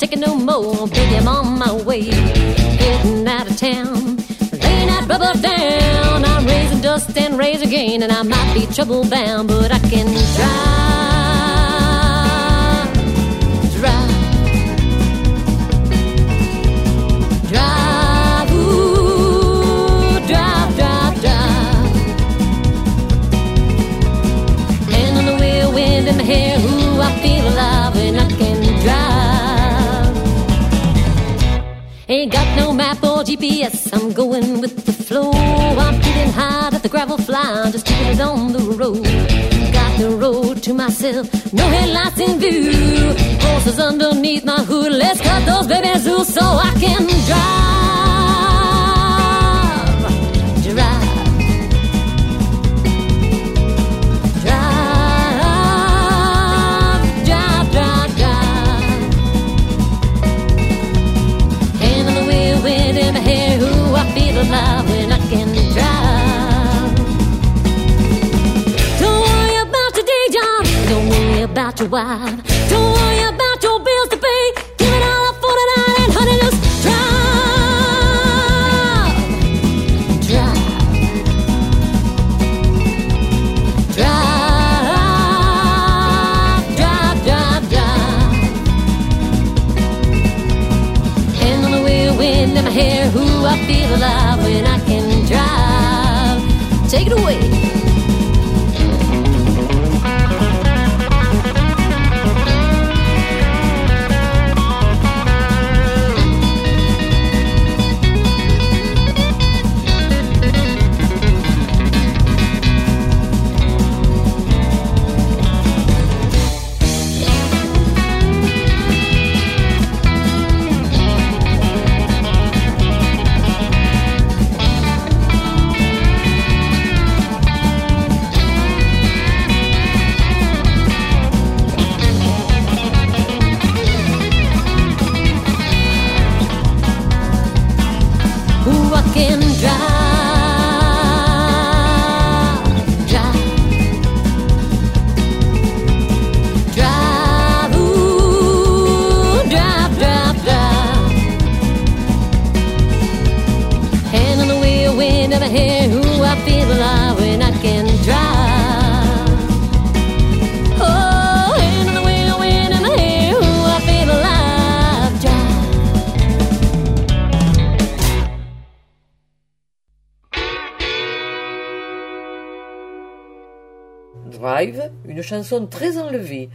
can't no more. Baby, I'm on my way. Getting out of town. Laying that rubber down. I'm raising dust and raise again. And I might be trouble bound, but I can drive. Drive. Drive. The in my hair. Ain't got no map or GPS. I'm going with the flow. I'm getting high at the gravel fly. I'm just keeping it on the road. Got the road to myself. No headlights in view. Horses underneath my hood. Let's cut those babies loose so I can drive. Your. Don't worry about your bills to pay. Give it all up for the night and honey, just drive. Drive. Drive, drive, drive, drive. Hand on the wheel, wind in my hair. Ooh, I feel alive when I can drive. Take it away. Drive, une chanson très enlevée.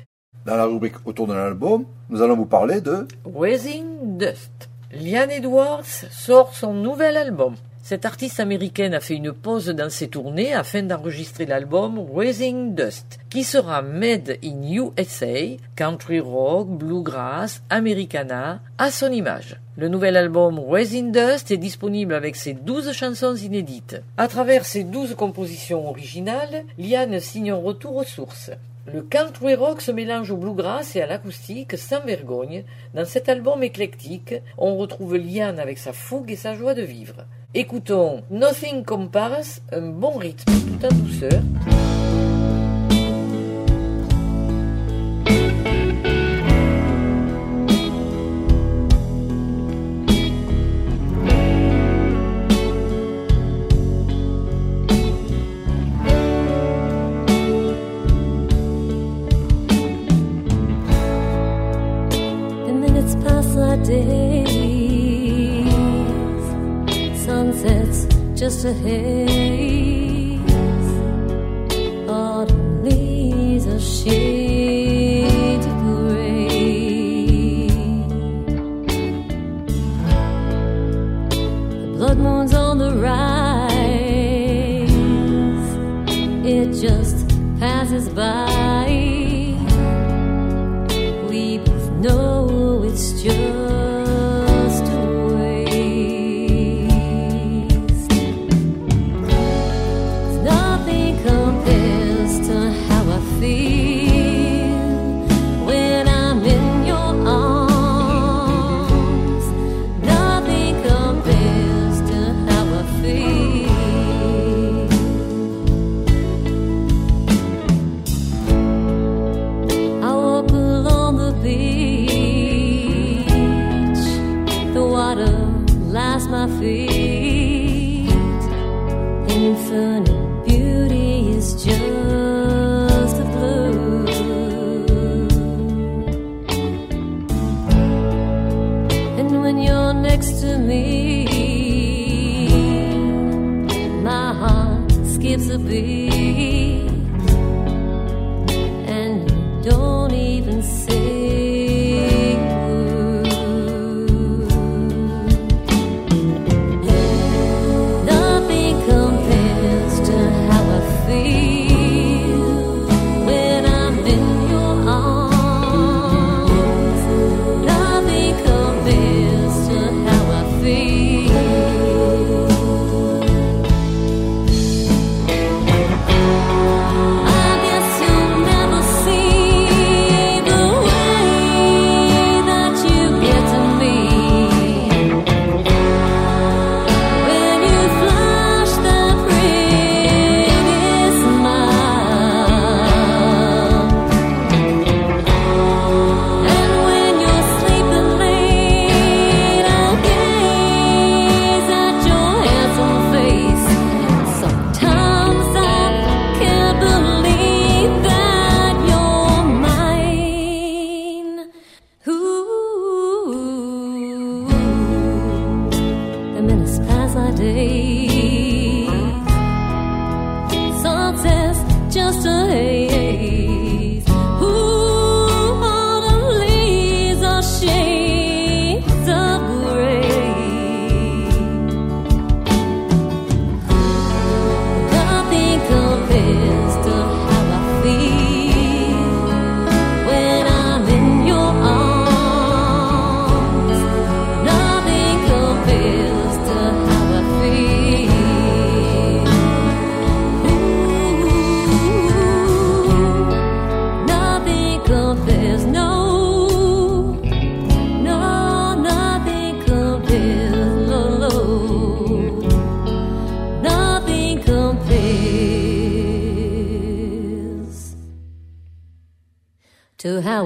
Dans la rubrique autour de l'album, nous allons vous parler de Raising Dust. Liane Edwards sort son nouvel album. Cette artiste américaine a fait une pause dans ses tournées afin d'enregistrer l'album Raising Dust, qui sera made in USA, country rock, bluegrass, americana, à son image. Le nouvel album Raising Dust est disponible avec ses 12 chansons inédites. À travers ses 12 compositions originales, Liane signe un retour aux sources. Le country rock se mélange au bluegrass et à l'acoustique sans vergogne. Dans cet album éclectique, on retrouve Liane avec sa fougue et sa joie de vivre. Écoutons Nothing Compares, un bon rythme tout en douceur. The just a haze. Autumn leaves a shade of gray. The blood moon's on the rise. It just passes by. We both know it's just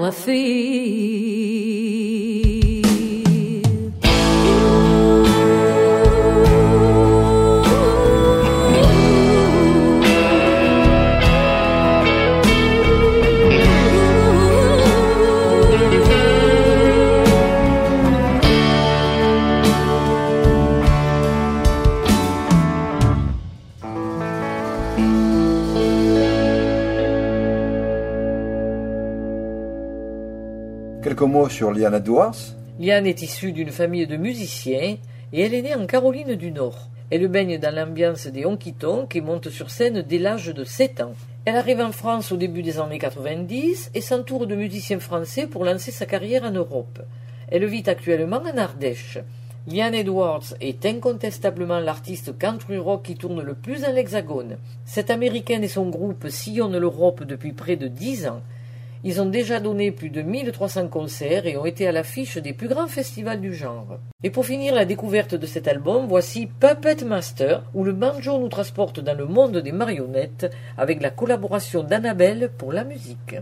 our feet. Quelques mots sur Liana Edwards. Liane est issue d'une famille de musiciens et elle est née en Caroline du Nord. Elle baigne dans l'ambiance des honky-tonk et monte sur scène dès l'âge de 7 ans. Elle arrive en France au début des années 90 et s'entoure de musiciens français pour lancer sa carrière en Europe. Elle vit actuellement en Ardèche. Liane Edwards est incontestablement l'artiste country rock qui tourne le plus dans l'hexagone. Cette américaine et son groupe sillonnent l'Europe depuis près de 10 ans. Ils ont déjà donné plus de 1300 concerts et ont été à l'affiche des plus grands festivals du genre. Et pour finir la découverte de cet album, voici Puppet Master, où le banjo nous transporte dans le monde des marionnettes avec la collaboration d'Annabelle pour la musique.